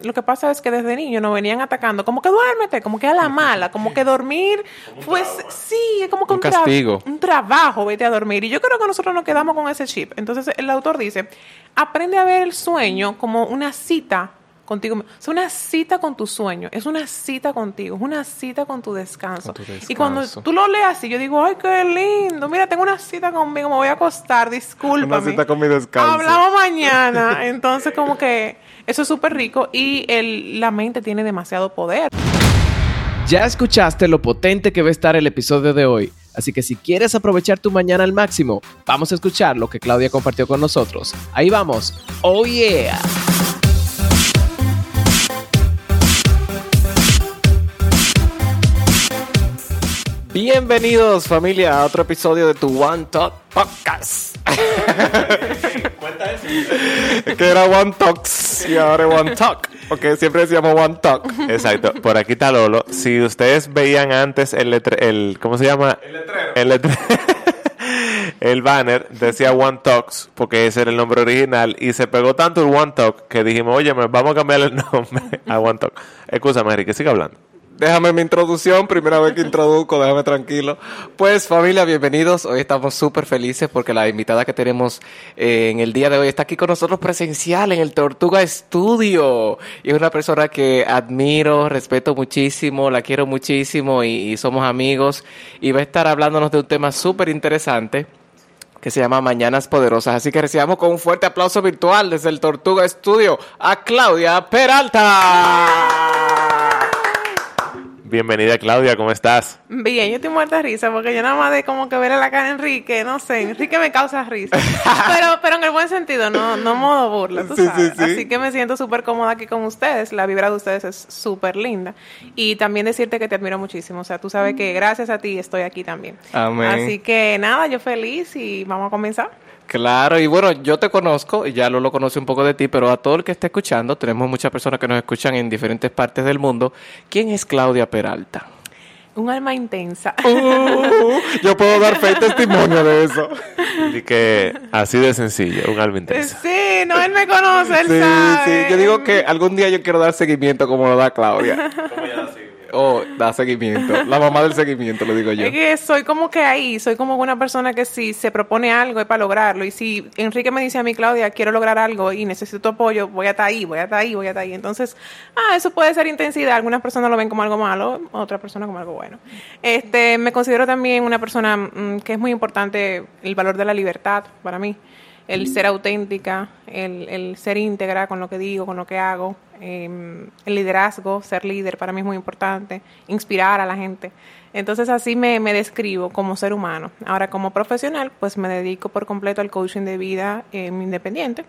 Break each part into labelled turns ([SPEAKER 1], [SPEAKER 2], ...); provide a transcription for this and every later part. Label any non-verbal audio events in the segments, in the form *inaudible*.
[SPEAKER 1] Lo que pasa es que desde niño nos venían atacando, como que duérmete, como que a la mala, como que dormir, pues sí, es como que
[SPEAKER 2] Un
[SPEAKER 1] tra-
[SPEAKER 2] castigo.
[SPEAKER 1] un trabajo, vete a dormir. Y yo creo que nosotros nos quedamos con ese chip. Entonces el autor dice, aprende a ver el sueño como una cita contigo. Es una cita con tu sueño, es una cita contigo, es una cita con tu descanso.
[SPEAKER 2] Con tu
[SPEAKER 1] Y cuando tú lo lees así, yo digo, ay, qué lindo, mira, tengo una cita conmigo, me voy a acostar, discúlpame.
[SPEAKER 2] Una cita con mi descanso.
[SPEAKER 1] Hablamos mañana. Entonces, como que eso es súper rico y el, la mente tiene demasiado poder.
[SPEAKER 3] Ya escuchaste lo potente que va a estar el episodio de hoy, así que si quieres aprovechar tu mañana al máximo, vamos a escuchar lo que Claudia compartió con nosotros. Ahí vamos. Oh yeah. Bienvenidos familia a otro episodio de tu One Talk Podcast. Es que era One Talks y ahora es One Talk, porque siempre decíamos One Talk.
[SPEAKER 2] Exacto. Por aquí está Lolo. Si ustedes veían antes el letre- el ¿cómo se llama? El letrero. El letrero. *laughs* El banner decía One Talks porque ese era el nombre original y se pegó tanto el One Talk que dijimos, oye, vamos a cambiar el *laughs* nombre a One Talk. Escúchame, Enrique, sigue hablando.
[SPEAKER 3] Déjame mi introducción, primera vez que introduzco, déjame tranquilo. Pues familia, bienvenidos. Hoy estamos súper felices porque la invitada que tenemos eh, en el día de hoy está aquí con nosotros presencial en el Tortuga Studio. Y es una persona que admiro, respeto muchísimo, la quiero muchísimo y, y somos amigos. Y va a estar hablándonos de un tema súper interesante que se llama Mañanas Poderosas. Así que recibamos con un fuerte aplauso virtual desde el Tortuga Studio a Claudia Peralta.
[SPEAKER 2] Bienvenida, Claudia, ¿cómo estás?
[SPEAKER 1] Bien, yo estoy muerta de risa porque yo nada más de como que ver la cara a Enrique, no sé, Enrique me causa risa. *laughs* Pero, pero en el buen sentido, no, no modo burla, tú
[SPEAKER 3] Sí,
[SPEAKER 1] sabes.
[SPEAKER 3] sí, sí.
[SPEAKER 1] Así que me siento súper cómoda aquí con ustedes. La vibra de ustedes es súper linda. Y también decirte que te admiro muchísimo. O sea, tú sabes que gracias a ti estoy aquí también.
[SPEAKER 3] Amén.
[SPEAKER 1] Así que nada, yo feliz y vamos a comenzar.
[SPEAKER 3] Claro, y bueno, yo te conozco, y ya lo conoce un poco de ti, pero a todo el que esté escuchando, tenemos muchas personas que nos escuchan en diferentes partes del mundo. ¿Quién es Claudia Peralta?
[SPEAKER 1] Un alma intensa.
[SPEAKER 3] Uh, yo puedo dar fe y testimonio de eso.
[SPEAKER 2] Y que así de sencillo, un alma intensa.
[SPEAKER 1] Sí, no, él me conoce, él
[SPEAKER 3] Sí,
[SPEAKER 1] sabe.
[SPEAKER 3] sí, yo digo que algún día yo quiero dar seguimiento como lo da Claudia. Oh, da seguimiento. La mamá del seguimiento, lo digo yo.
[SPEAKER 1] Soy como que ahí, soy como una persona que si se propone algo es para lograrlo. Y si Enrique me dice a mí, Claudia, quiero lograr algo y necesito apoyo, voy a estar ahí, voy a estar ahí, voy a estar ahí. Entonces, ah, eso puede ser intensidad. Algunas personas lo ven como algo malo, otras personas como algo bueno. Este, me considero también una persona mm, que es muy importante el valor de la libertad para mí. El ser auténtica, el, el ser íntegra con lo que digo, con lo que hago. eh, el liderazgo, ser líder para mí es muy importante. Inspirar a la gente. Entonces así me, me describo como ser humano. Ahora como profesional, pues me dedico por completo al coaching de vida eh, independiente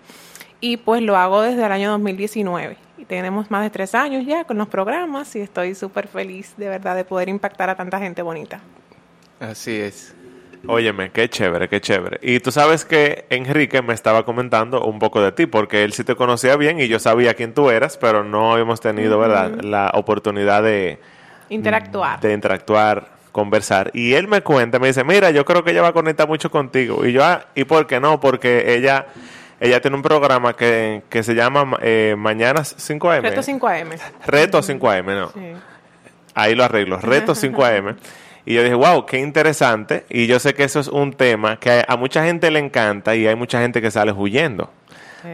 [SPEAKER 1] y pues lo hago desde el año 2019. Y tenemos más de tres años ya con los programas y estoy súper feliz de verdad de poder impactar a tanta gente bonita.
[SPEAKER 3] Así es.
[SPEAKER 2] Óyeme, qué chévere, qué chévere. Y tú sabes que Enrique me estaba comentando un poco de ti, porque él sí te conocía bien y yo sabía quién tú eras, pero no hemos tenido, ¿verdad?, la oportunidad de,
[SPEAKER 1] Interactuar.
[SPEAKER 2] de interactuar, conversar. Y él me cuenta, me dice, mira, yo creo que ella va a conectar mucho contigo. Y yo, ah, ¿y por qué no? Porque ella, ella tiene un programa que, que se llama eh, Mañanas 5am.
[SPEAKER 1] Reto 5am.
[SPEAKER 2] Reto 5am, ¿no?
[SPEAKER 1] Sí.
[SPEAKER 2] Ahí lo arreglo, Reto 5am. *laughs* Y yo dije, wow, qué interesante. Y yo sé que eso es un tema que a mucha gente le encanta y hay mucha gente que sale huyendo.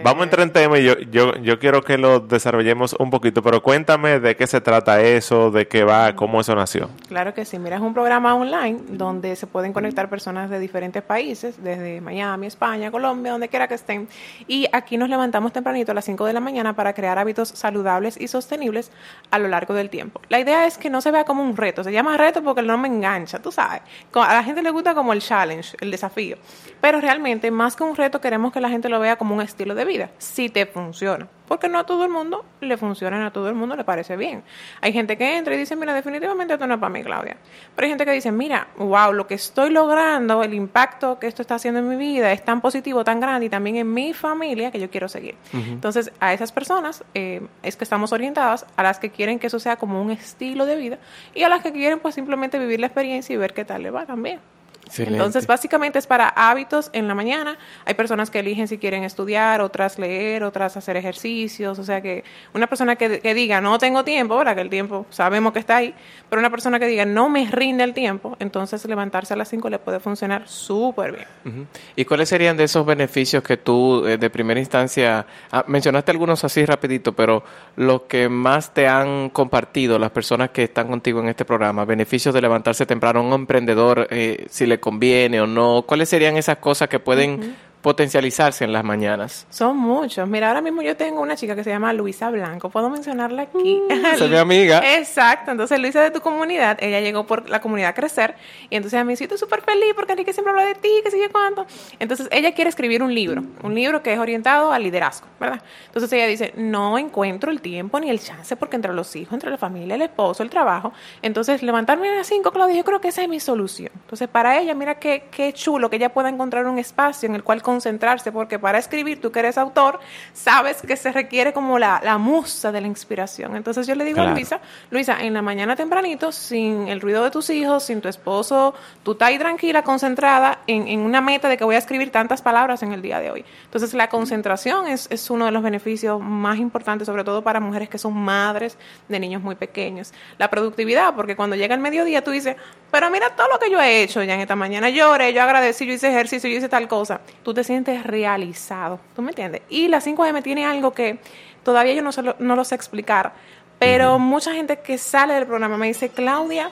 [SPEAKER 2] Vamos a entrar en tema y yo, yo, yo quiero que lo desarrollemos un poquito, pero cuéntame de qué se trata eso, de qué va, cómo eso nació.
[SPEAKER 1] Claro que sí. Mira, es un programa online donde se pueden conectar personas de diferentes países, desde Miami, España, Colombia, donde quiera que estén. Y aquí nos levantamos tempranito a las 5 de la mañana para crear hábitos saludables y sostenibles a lo largo del tiempo. La idea es que no se vea como un reto. Se llama reto porque el nombre engancha, tú sabes. A la gente le gusta como el challenge, el desafío. Pero realmente, más que un reto, queremos que la gente lo vea como un estilo de vida. Si te funciona. Porque no a todo el mundo le funciona, no a todo el mundo le parece bien. Hay gente que entra y dice, mira, definitivamente esto no es para mí, Claudia. Pero hay gente que dice, mira, wow, lo que estoy logrando, el impacto que esto está haciendo en mi vida es tan positivo, tan grande y también en mi familia que yo quiero seguir. Entonces, a esas personas eh, es que estamos orientadas, a las que quieren que eso sea como un estilo de vida y a las que quieren pues simplemente vivir la experiencia y ver qué tal le va también.
[SPEAKER 3] Excelente.
[SPEAKER 1] Entonces, básicamente es para hábitos en la mañana. Hay personas que eligen si quieren estudiar, otras leer, otras hacer ejercicios. O sea que una persona que, que diga no tengo tiempo, ¿verdad? Que el tiempo sabemos que está ahí, pero una persona que diga no me rinde el tiempo, entonces levantarse a las 5 le puede funcionar súper bien.
[SPEAKER 3] ¿Y cuáles serían de esos beneficios que tú eh, de primera instancia ah, mencionaste algunos así rapidito, pero los que más te han compartido las personas que están contigo en este programa, beneficios de levantarse temprano un emprendedor, eh, si le conviene o no, ¿cuáles serían esas cosas que pueden potencializarse en las mañanas?
[SPEAKER 1] Son muchos. Mira, ahora mismo yo tengo una chica que se llama Luisa Blanco. ¿Puedo mencionarla aquí? *laughs*
[SPEAKER 3] esa es mi amiga.
[SPEAKER 1] Exacto. Entonces, Luisa de tu comunidad, ella llegó por la comunidad a crecer. Y entonces a mí siento súper feliz porque Enrique siempre habla de ti, que sigue cuánto. Entonces, ella quiere escribir un libro. Un libro que es orientado al liderazgo, ¿verdad? Entonces, ella dice, no encuentro el tiempo ni el chance porque entre los hijos, entre la familia, el esposo, el trabajo. Entonces, levantarme a las 5, Claudia, yo creo que esa es mi solución. Entonces, para ella, mira qué, qué chulo que ella pueda encontrar un espacio en el cual concentrarse, porque para escribir, tú que eres autor, sabes que se requiere como la, la musa de la inspiración. Entonces yo le digo
[SPEAKER 3] Claro.
[SPEAKER 1] a Luisa, Luisa, en la mañana tempranito, sin el ruido de tus hijos, sin tu esposo, tú estás ahí tranquila, concentrada en, en una meta de que voy a escribir tantas palabras en el día de hoy. Entonces la concentración es, es uno de los beneficios más importantes, sobre todo para mujeres que son madres de niños muy pequeños. La productividad, porque cuando llega el mediodía tú dices, pero mira todo lo que yo he hecho ya en esta mañana. Lloré, yo agradecí, yo hice ejercicio, yo hice tal cosa. Tú te sientes realizado. ¿Tú me entiendes? Y la 5M tiene algo que todavía yo no, se lo, no lo sé explicar, pero mucha gente que sale del programa me dice, Claudia,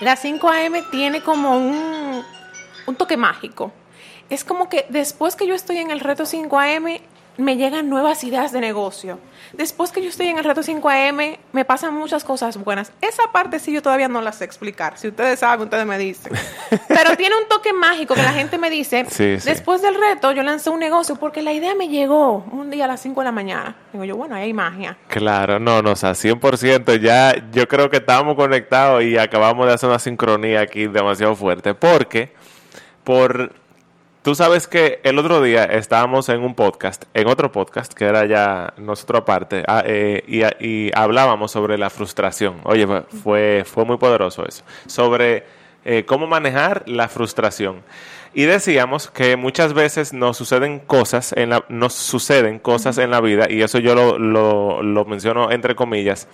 [SPEAKER 1] la 5AM tiene como un, un toque mágico. Es como que después que yo estoy en el reto 5AM, me llegan nuevas ideas de negocio. Después que yo estoy en el reto 5AM, me pasan muchas cosas buenas. Esa parte sí yo todavía no la sé explicar. Si ustedes saben, ustedes me dicen. *laughs* Pero tiene un toque mágico que la gente me dice,
[SPEAKER 2] Sí, sí.
[SPEAKER 1] después del reto yo lancé un negocio porque la idea me llegó un día a las 5 de la mañana. Digo yo, bueno, ahí hay magia.
[SPEAKER 2] Claro, no, no, o sea, 100% ya yo creo que estábamos conectados y acabamos de hacer una sincronía aquí demasiado fuerte, porque por tú sabes que el otro día estábamos en un podcast, en otro podcast que era ya nosotros aparte, ah, eh, y, y hablábamos sobre la frustración. Oye, fue- fue fue muy poderoso eso, sobre eh, cómo manejar la frustración. Y decíamos que muchas veces nos suceden cosas en la, nos suceden cosas en la vida, y eso yo lo, lo, lo menciono entre comillas,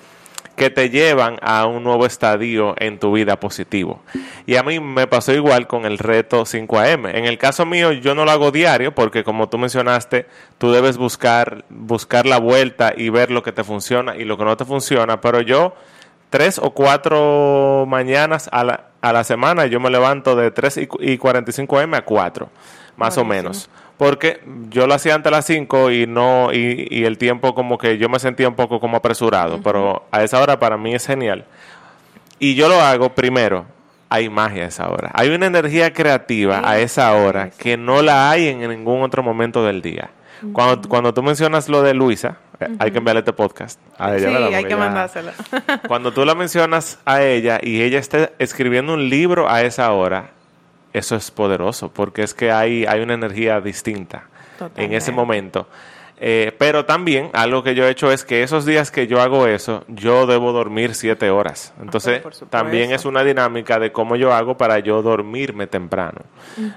[SPEAKER 2] que te llevan a un nuevo estadio en tu vida positivo. Y a mí me pasó igual con el reto 5am. En el caso mío yo no lo hago diario porque como tú mencionaste, tú debes buscar buscar la vuelta y ver lo que te funciona y lo que no te funciona, pero yo tres o cuatro mañanas a la, a la semana yo me levanto de 3 y, cu- y 45 m a 4, más o menos. Porque yo lo hacía antes a las 5 y no y, y el tiempo como que yo me sentía un poco como apresurado, pero a esa hora para mí es genial. Y yo lo hago primero. Hay magia a esa hora. Hay una energía creativa a esa hora que no la hay en ningún otro momento del día. Cuando, cuando tú mencionas lo de Luisa, eh, hay que enviarle este podcast a ella,
[SPEAKER 1] sí,
[SPEAKER 2] ¿verdad?
[SPEAKER 1] hay que mandárselo.
[SPEAKER 2] cuando tú la mencionas a ella y ella esté escribiendo un libro a esa hora, eso es poderoso, porque es que hay, hay una energía distinta en ese momento. Eh, pero también algo que yo he hecho es que esos días que yo hago eso, yo debo dormir siete horas. Entonces,
[SPEAKER 1] por supuesto.
[SPEAKER 2] también es una dinámica de cómo yo hago para yo dormirme temprano.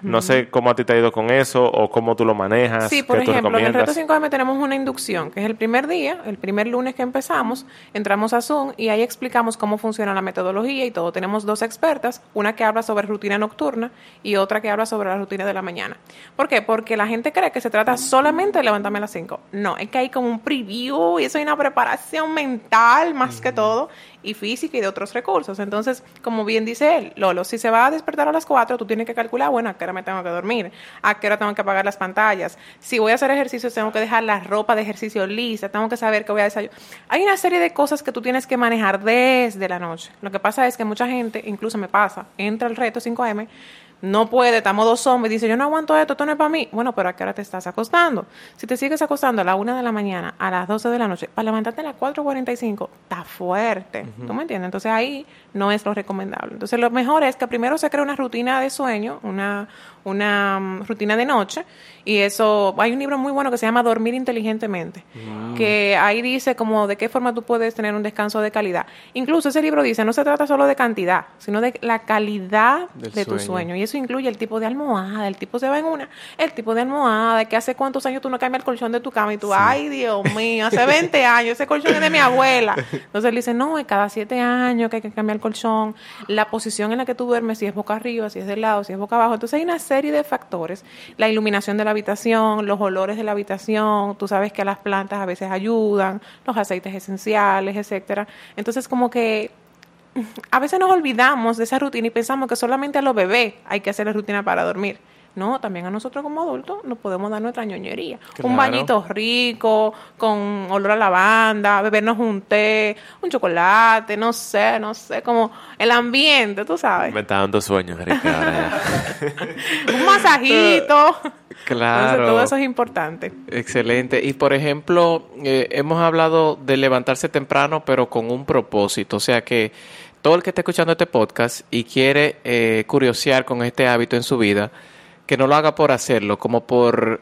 [SPEAKER 2] No sé cómo a ti te ha ido con eso o cómo tú lo manejas.
[SPEAKER 1] Sí, por ejemplo, en el reto
[SPEAKER 2] recomiendas.
[SPEAKER 1] 5M tenemos una inducción, que es el primer día, el primer lunes que empezamos, entramos a Zoom y ahí explicamos cómo funciona la metodología y todo. Tenemos dos expertas, una que habla sobre rutina nocturna y otra que habla sobre la rutina de la mañana. ¿Por qué? Porque la gente cree que se trata solamente de levantarme a las 5. No, es que hay como un preview y eso hay una preparación mental más que todo y física y de otros recursos. Entonces, como bien dice él, Lolo, si se va a despertar a las 4, tú tienes que calcular, bueno, a qué hora me tengo que dormir, a qué hora tengo que apagar las pantallas. Si voy a hacer ejercicio, tengo que dejar la ropa de ejercicio lista, tengo que saber que voy a desayunar. Hay una serie de cosas que tú tienes que manejar desde la noche. Lo que pasa es que mucha gente, incluso me pasa, entra el reto 5M, no puede, estamos dos hombres, dice, yo no aguanto esto, esto no es para mí. Bueno, pero ¿a qué hora te estás acostando? Si te sigues acostando a la una de la mañana, a las 12 de la noche, para levantarte a las 4.45, está fuerte. ¿Tú me entiendes? Entonces ahí no es lo recomendable. Entonces lo mejor es que primero se cree una rutina de sueño, una, una um, rutina de noche, y eso, hay un libro muy bueno que se llama Dormir inteligentemente, mm. que ahí dice como de qué forma tú puedes tener un descanso de calidad. Incluso ese libro dice, no se trata solo de cantidad, sino de la calidad de tu sueño. Y eso incluye el tipo de almohada, el tipo se va en una, el tipo de almohada, que hace cuántos años tú no cambias el colchón de tu cama y tú, ay Dios mío, hace 20 *laughs* años, ese colchón es de mi abuela. *laughs* Entonces él dice, no, es cada 7 años que hay que cambiar el colchón, la posición en la que tú duermes, si es boca arriba, si es de lado, si es boca abajo. Entonces hay una serie de factores, la iluminación de la habitación, los olores de la habitación, tú sabes que las plantas a veces ayudan, los aceites esenciales, etcétera. Entonces como que a veces nos olvidamos de esa rutina y pensamos que solamente a los bebés hay que hacer la rutina para dormir. No, también a nosotros como adultos nos podemos dar nuestra ñoñería. Un bañito rico, con olor a lavanda, bebernos un té, un chocolate, no sé, no sé, como el ambiente, tú sabes.
[SPEAKER 2] Me está dando sueño, *laughs*
[SPEAKER 1] un masajito. *laughs*
[SPEAKER 3] Claro.
[SPEAKER 1] todo eso es importante.
[SPEAKER 3] Excelente. Y por ejemplo, eh, hemos hablado de levantarse temprano, pero con un propósito. O sea que todo el que esté escuchando este podcast y quiere eh, curiosear con este hábito en su vida, que no lo haga por hacerlo, como por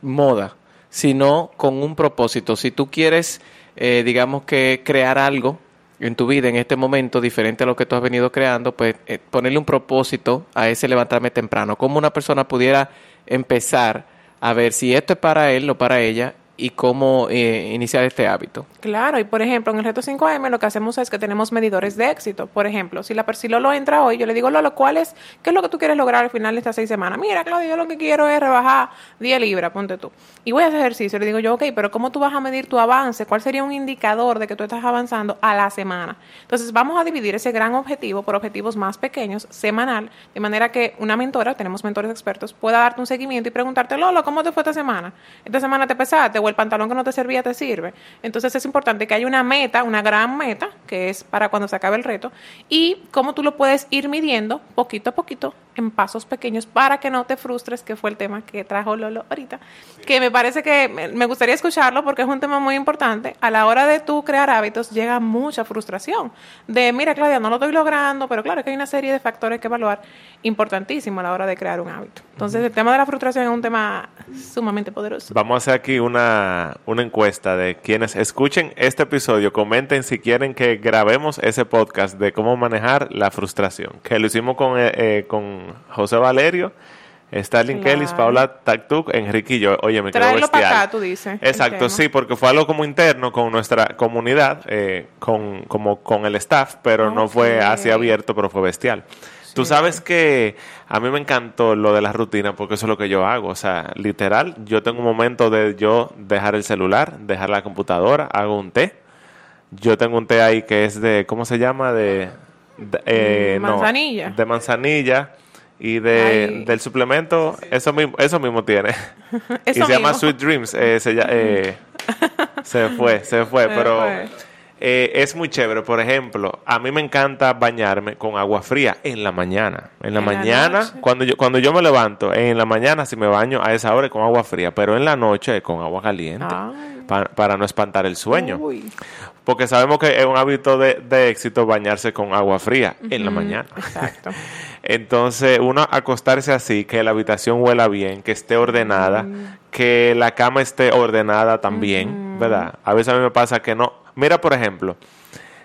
[SPEAKER 3] moda, sino con un propósito. Si tú quieres, eh, digamos que crear algo en tu vida en este momento diferente a lo que tú has venido creando, pues eh, ponerle un propósito a ese levantarme temprano. Como una persona pudiera empezar a ver si esto es para él o para ella y cómo eh, iniciar este hábito.
[SPEAKER 1] Claro, y por ejemplo, en el reto 5M lo que hacemos es que tenemos medidores de éxito. Por ejemplo, si la si Lolo entra hoy, yo le digo, Lolo, ¿cuál es, ¿qué es lo que tú quieres lograr al final de estas seis semanas? Mira, Claudia, yo lo que quiero es rebajar 10 libras, ponte tú. Y voy a hacer ejercicio. Le digo yo, ok, pero ¿cómo tú vas a medir tu avance? ¿Cuál sería un indicador de que tú estás avanzando a la semana? Entonces, vamos a dividir ese gran objetivo por objetivos más pequeños, semanal, de manera que una mentora, tenemos mentores expertos, pueda darte un seguimiento y preguntarte, Lolo, ¿cómo te fue esta semana? ¿Esta semana te pesaste? El pantalón que no te servía te sirve. Entonces es importante que haya una meta, una gran meta, que es para cuando se acabe el reto, y cómo tú lo puedes ir midiendo poquito a poquito en pasos pequeños para que no te frustres, que fue el tema que trajo Lolo ahorita, que me parece que me gustaría escucharlo porque es un tema muy importante. A la hora de tú crear hábitos llega mucha frustración de, mira Claudia, no lo estoy logrando, pero claro que hay una serie de factores que evaluar importantísimo a la hora de crear un hábito. Entonces el tema de la frustración es un tema sumamente poderoso.
[SPEAKER 2] Vamos a hacer aquí una, una encuesta de quienes escuchen este episodio, comenten si quieren que grabemos ese podcast de cómo manejar la frustración, que lo hicimos con, eh, eh, con José Valerio. Stalin claro. Kelly, Paula Taktuk, Enrique y yo. Oye, me quedo bestial.
[SPEAKER 1] para acá, tú dices.
[SPEAKER 2] Exacto, sí, porque fue algo como interno con nuestra comunidad, eh, con, como con el staff, pero no fue así abierto, pero fue bestial. Tú sabes que a mí me encantó lo de la rutina porque eso es lo que yo hago. O sea, literal, yo tengo un momento de yo dejar el celular, dejar la computadora, hago un té. Yo tengo un té ahí que es de, ¿cómo se llama? De,
[SPEAKER 1] eh, manzanilla.
[SPEAKER 2] de manzanilla y de, del suplemento, eso mismo, eso mismo tiene. *laughs* y se llama Sweet Dreams. Eh, se, eh, *laughs* se, fue, se fue, pero eh, es muy chévere. Por ejemplo, a mí me encanta bañarme con agua fría en la mañana. En la mañana, cuando yo cuando yo me levanto, en la mañana si me baño a esa hora con agua fría, pero en la noche con agua caliente. Para, no espantar el sueño. Porque sabemos que es un hábito de, éxito bañarse con agua fría en la mañana.
[SPEAKER 1] Exacto. *laughs*
[SPEAKER 2] Entonces, uno acostarse así, que la habitación huela bien, que esté ordenada, que la cama esté ordenada también, ¿verdad? A veces a mí me pasa que no. Mira, por ejemplo,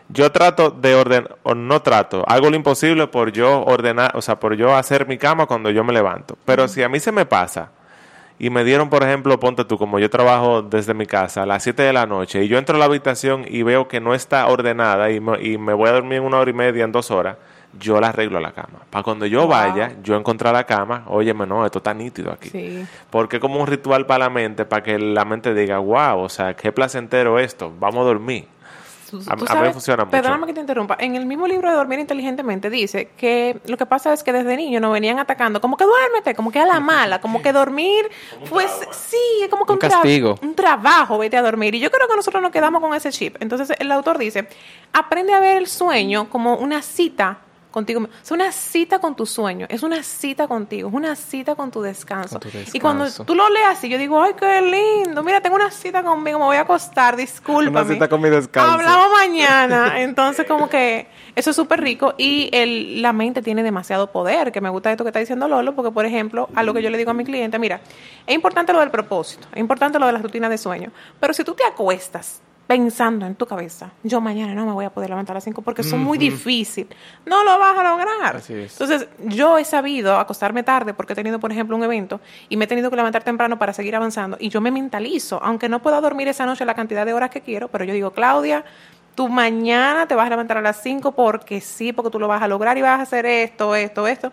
[SPEAKER 2] yo trato de ordenar, o no trato, hago lo imposible por yo ordenar, o sea, por yo hacer mi cama cuando yo me levanto. Pero si a mí se me pasa y me dieron, por ejemplo, ponte tú, como yo trabajo desde mi casa a las 7 de la noche y yo entro a la habitación y veo que no está ordenada y me, y me voy a dormir en una hora y media, en dos horas, yo la arreglo la cama. Para cuando yo vaya, yo encontrar la cama, óyeme, no, esto está nítido aquí. Sí. Porque como un ritual para la mente, para que la mente diga, wow, o sea, qué placentero esto, vamos a dormir. a, mí me funciona mucho.
[SPEAKER 1] Perdóname que te interrumpa. En el mismo libro de Dormir Inteligentemente dice que lo que pasa es que desde niño nos venían atacando, como que duérmete, como que a la *laughs* mala, como que dormir, pues sí, es como que
[SPEAKER 3] un, castigo.
[SPEAKER 1] un trabajo, vete a dormir. Y yo creo que nosotros nos quedamos con ese chip. Entonces el autor dice, aprende a ver el sueño como una cita contigo. Es una cita con tu sueño, es una cita contigo, es una cita con tu descanso.
[SPEAKER 3] Con tu
[SPEAKER 1] Y cuando tú lo leas así, yo digo, ay, qué lindo, mira, tengo una cita conmigo, me voy a acostar, discúlpame.
[SPEAKER 3] Una cita con mi descanso.
[SPEAKER 1] Hablamos *laughs* mañana. Entonces, como que eso es súper rico y el, la mente tiene demasiado poder, que me gusta esto que está diciendo Lolo, porque, por ejemplo, a lo que yo le digo a mi cliente, mira, es importante lo del propósito, es importante lo de las rutinas de sueño, pero si tú te acuestas pensando en tu cabeza, yo mañana no me voy a poder levantar a las 5 porque eso es muy difícil, no lo vas a lograr. Entonces, yo he sabido acostarme tarde porque he tenido, por ejemplo, un evento y me he tenido que levantar temprano para seguir avanzando y yo me mentalizo, aunque no pueda dormir esa noche la cantidad de horas que quiero, pero yo digo, Claudia, tú mañana te vas a levantar a las 5 porque sí, porque tú lo vas a lograr y vas a hacer esto, esto, esto.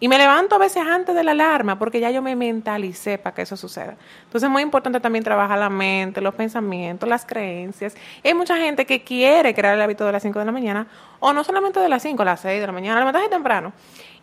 [SPEAKER 1] Y me levanto a veces antes de la alarma porque ya yo me mentalicé para que eso suceda. Entonces es muy importante también trabajar la mente, los pensamientos, las creencias. Y hay mucha gente que quiere crear el hábito de las 5 de la mañana, o no solamente de las 5, a las 6 de la mañana, levantarse temprano.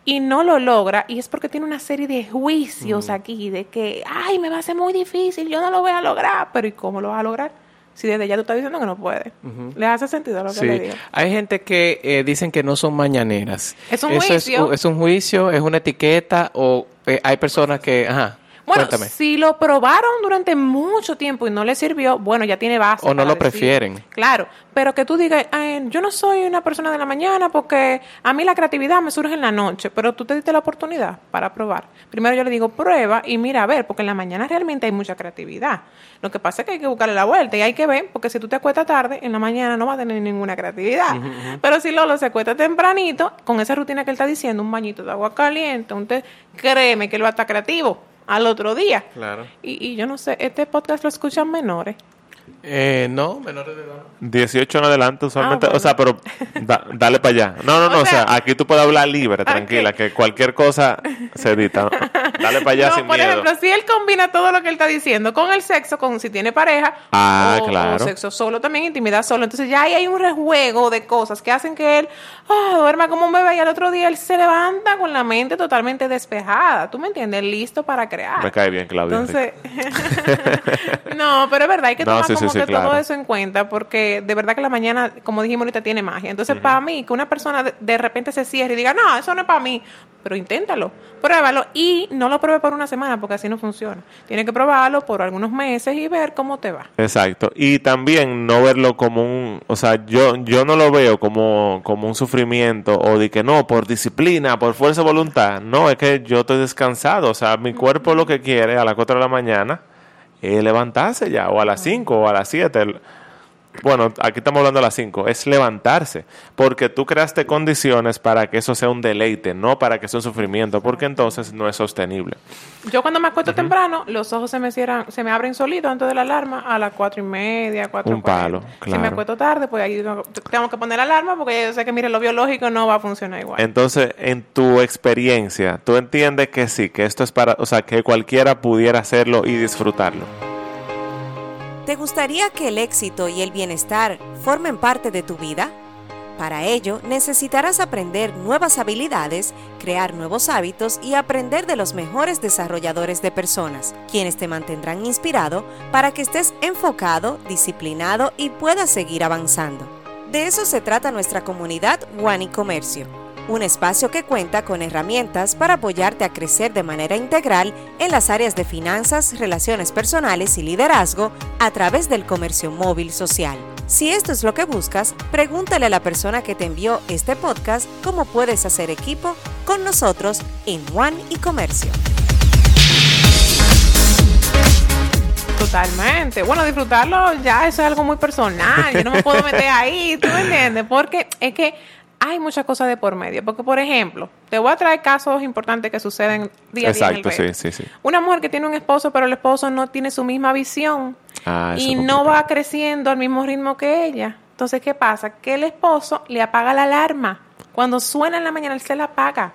[SPEAKER 1] Y no lo logra, y es porque tiene una serie de juicios aquí de que, ay, me va a ser muy difícil, yo no lo voy a lograr. Pero ¿y cómo lo vas a lograr? Si desde ya tú estás diciendo que no puede. ¿Le hace sentido lo que
[SPEAKER 3] Sí.
[SPEAKER 1] le digo?
[SPEAKER 3] Hay gente que eh, dicen que no son mañaneras.
[SPEAKER 1] Es un
[SPEAKER 3] Eso
[SPEAKER 1] juicio.
[SPEAKER 3] Es, es un juicio, es una etiqueta o eh, hay personas que... Ajá,
[SPEAKER 1] Bueno,
[SPEAKER 3] cuéntame.
[SPEAKER 1] si lo probaron durante mucho tiempo y no les sirvió, bueno, ya tiene base.
[SPEAKER 3] O no lo
[SPEAKER 1] decir.
[SPEAKER 3] prefieren.
[SPEAKER 1] Claro, pero que tú digas, "Ay, yo no soy una persona de la mañana porque a mí la creatividad me surge en la noche, pero tú te diste la oportunidad para probar. Primero yo le digo, prueba y mira a ver, porque en la mañana realmente hay mucha creatividad. Lo que pasa es que hay que buscarle la vuelta y hay que ver, porque si tú te acuestas tarde, en la mañana no va a tener ninguna creatividad. Pero si Lolo se acuesta tempranito, con esa rutina que él está diciendo, un bañito de agua caliente, un té, créeme que él va a estar creativo al otro día.
[SPEAKER 3] Claro.
[SPEAKER 1] Y, y yo no sé, este podcast lo escuchan menores.
[SPEAKER 3] Eh, no, menores de edad.
[SPEAKER 2] 18 en adelante usualmente,
[SPEAKER 1] Ah, bueno.
[SPEAKER 2] o sea, pero da- dale para allá. No, no, no,
[SPEAKER 1] O
[SPEAKER 2] o sea,
[SPEAKER 1] sea-
[SPEAKER 2] aquí tú puedes hablar libre, tranquila, que cualquier cosa se edita. ¿no? Dale para allá
[SPEAKER 1] no,
[SPEAKER 2] sin
[SPEAKER 1] por
[SPEAKER 2] miedo.
[SPEAKER 1] ejemplo, si él combina todo lo que él está diciendo con el sexo, con si tiene pareja,
[SPEAKER 2] Ah,
[SPEAKER 1] o,
[SPEAKER 2] claro.
[SPEAKER 1] o sexo solo también, intimidad solo. Entonces ya ahí hay un rejuego de cosas que hacen que él ah, duerma como un bebé y al otro día él se levanta con la mente totalmente despejada. ¿Tú me entiendes? Listo para crear.
[SPEAKER 2] Me cae bien, Claudia.
[SPEAKER 1] Entonces, *laughs* no, pero es verdad, hay que
[SPEAKER 2] No,
[SPEAKER 1] tomar
[SPEAKER 2] sí,
[SPEAKER 1] como
[SPEAKER 2] sí,
[SPEAKER 1] que
[SPEAKER 2] claro.
[SPEAKER 1] todo eso en cuenta, porque de verdad que la mañana, como dijimos ahorita, tiene magia. Entonces, para mí, que una persona de, de repente se cierre y diga, no, eso no es para mí, pero inténtalo, pruébalo y no lo pruebe por una semana, porque así no funciona. Tienes que probarlo por algunos meses y ver cómo te va.
[SPEAKER 2] Exacto. Y también no verlo como un, o sea, yo, yo no lo veo como, como un sufrimiento o de que no, por disciplina, por fuerza de voluntad. No, es que yo estoy descansado. O sea, mi cuerpo lo que quiere a las 4 de la mañana es levantarse ya, o a las 5 o a las 7. Bueno, aquí estamos hablando a las 5, es levantarse, porque tú creaste condiciones para que eso sea un deleite, no para que sea un sufrimiento, porque entonces no es sostenible.
[SPEAKER 1] Yo cuando me acuesto temprano, los ojos se me cierran, se me abren solitos antes de la alarma a las cuatro y media, cuatro
[SPEAKER 2] Un palo,
[SPEAKER 1] Si me
[SPEAKER 2] claro.
[SPEAKER 1] acuesto tarde, pues ahí tengo- tengo que poner la alarma porque yo sé que, mire, lo biológico no va a funcionar igual.
[SPEAKER 2] Entonces, en tu experiencia, tú entiendes que sí, que esto es para, o sea, que cualquiera pudiera hacerlo y disfrutarlo.
[SPEAKER 4] ¿Te gustaría que el éxito y el bienestar formen parte de tu vida? Para ello, necesitarás aprender nuevas habilidades, crear nuevos hábitos y aprender de los mejores desarrolladores de personas, quienes te mantendrán inspirado para que estés enfocado, disciplinado y puedas seguir avanzando. De eso se trata nuestra comunidad One y Comercio, un espacio que cuenta con herramientas para apoyarte a crecer de manera integral en las áreas de finanzas, relaciones personales y liderazgo a través del comercio móvil social. Si esto es lo que buscas, pregúntale a la persona que te envió este podcast cómo puedes hacer equipo con nosotros en One y Comercio.
[SPEAKER 1] Totalmente. Bueno, disfrutarlo ya eso es algo muy personal. Yo no me puedo meter ahí, ¿tú me entiendes? Porque es que hay muchas cosas de por medio. Porque, por ejemplo, te voy a traer casos importantes que suceden día a día. en el
[SPEAKER 2] Exacto, sí, sí, sí.
[SPEAKER 1] Una mujer que tiene un esposo, pero el esposo no tiene su misma visión
[SPEAKER 2] Ah,
[SPEAKER 1] y no va creciendo al mismo ritmo que ella. Entonces, ¿qué pasa? Que el esposo le apaga la alarma. Cuando suena en la mañana, él se la apaga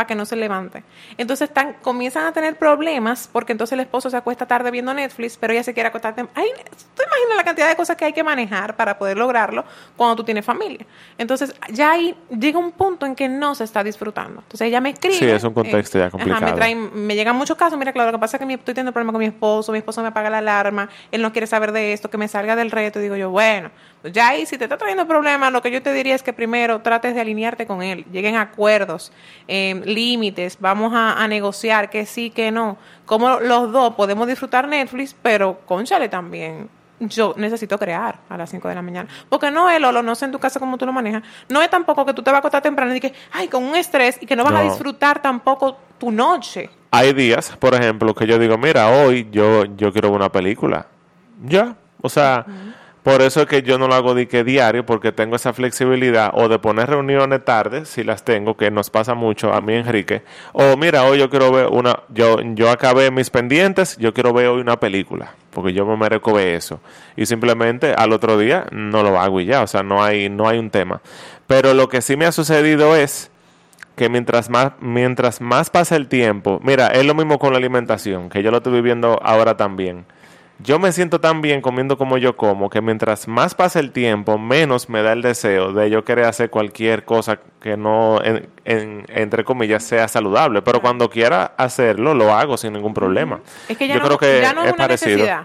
[SPEAKER 1] para que no se levante. Entonces están, comienzan a tener problemas porque entonces el esposo se acuesta tarde viendo Netflix, pero ella se quiere acostar tem- Ay, ¿Tú imaginas la cantidad de cosas que hay que manejar para poder lograrlo cuando tú tienes familia? Entonces ya ahí llega un punto en que no se está disfrutando. Entonces ella me escribe.
[SPEAKER 2] Sí, es un contexto ya
[SPEAKER 1] ajá,
[SPEAKER 2] complicado.
[SPEAKER 1] me, traen- me llegan muchos casos. Mira, claro, lo que pasa es que estoy teniendo problemas con mi esposo. Mi esposo me apaga la alarma. Él no quiere saber de esto, que me salga del reto. Y digo yo, bueno, Ya ahí, si te está trayendo problemas, lo que yo te diría es que primero trates de alinearte con él, lleguen a acuerdos, eh, límites, vamos a, a negociar que sí, que no. Como los dos podemos disfrutar Netflix, pero conchale también yo necesito crear a las 5 de la mañana. Porque no es, Lolo, no sé en tu casa cómo tú lo manejas. No es tampoco que tú te vas a acostar temprano y que, ay, con un estrés y que no vas a disfrutar tampoco tu noche.
[SPEAKER 2] Hay días, por ejemplo, que yo digo, mira, hoy yo, yo quiero ver una película. Ya. O sea, por eso es que yo no lo hago diario, porque tengo esa flexibilidad o de poner reuniones tarde, si las tengo, que nos pasa mucho a mí, Enrique. O mira, hoy yo quiero ver una, yo, yo acabé mis pendientes, yo quiero ver hoy una película, porque yo me merezco ver eso. Y simplemente al otro día no lo hago y ya, o sea, no hay, no hay un tema. Pero lo que sí me ha sucedido es que mientras más, mientras más pasa el tiempo, mira, es lo mismo con la alimentación, que yo lo estoy viviendo ahora también. Yo me siento tan bien comiendo como yo como, que mientras más pasa el tiempo, menos me da el deseo de yo querer hacer cualquier cosa que no, en- en- entre comillas, sea saludable. Pero cuando quiera hacerlo, lo hago sin ningún problema.
[SPEAKER 1] Es que ya,
[SPEAKER 2] yo
[SPEAKER 1] no,
[SPEAKER 2] creo que
[SPEAKER 1] ya no es,
[SPEAKER 2] es
[SPEAKER 1] una
[SPEAKER 2] parecido.
[SPEAKER 1] necesidad.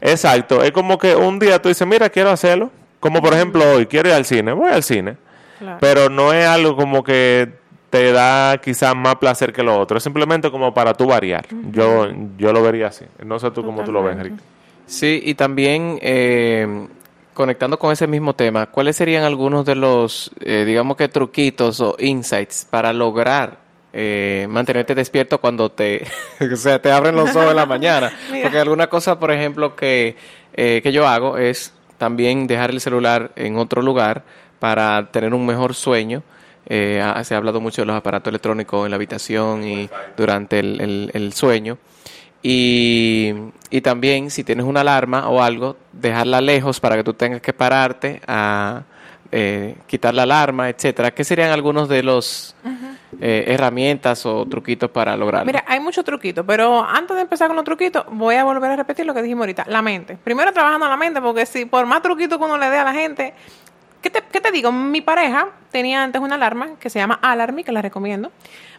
[SPEAKER 2] Exacto, es como que un día tú dices, mira, quiero hacerlo. Como por ejemplo hoy, quiero ir al cine, voy al cine.
[SPEAKER 1] Claro.
[SPEAKER 2] Pero no es algo como que te da quizás más placer que lo otro. Es simplemente como para tú variar. Yo yo lo vería así. No sé tú cómo tú lo ves, Enrique.
[SPEAKER 3] Sí, y también eh, conectando con ese mismo tema, ¿cuáles serían algunos de los, eh, digamos que truquitos o insights para lograr eh, mantenerte despierto cuando te, *laughs* o sea, te abren los ojos en la mañana? *laughs* Porque alguna cosa, por ejemplo, que, eh, que yo hago es también dejar el celular en otro lugar para tener un mejor sueño. Eh, se ha hablado mucho de los aparatos electrónicos en la habitación y durante el, el- el sueño. Y, y también si tienes una alarma o algo, dejarla lejos para que tú tengas que pararte a eh, quitar la alarma, etcétera. ¿Qué serían algunos de los eh, herramientas o truquitos para lograrlo?
[SPEAKER 1] Mira, hay muchos truquitos, pero antes de empezar con los truquitos, voy a volver a repetir lo que dijimos ahorita, la mente. Primero trabajando la mente, porque si por más truquitos que uno le dé a la gente, ¿qué te, qué te digo? Mi pareja tenía antes una alarma que se llama Alarmy, que la recomiendo.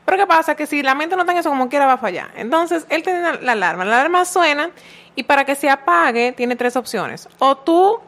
[SPEAKER 1] Pero ¿qué pasa? Que si la mente no está en eso, como quiera va a fallar. Entonces, él tenía la alarma. La alarma suena y para que se apague tiene tres opciones. O tú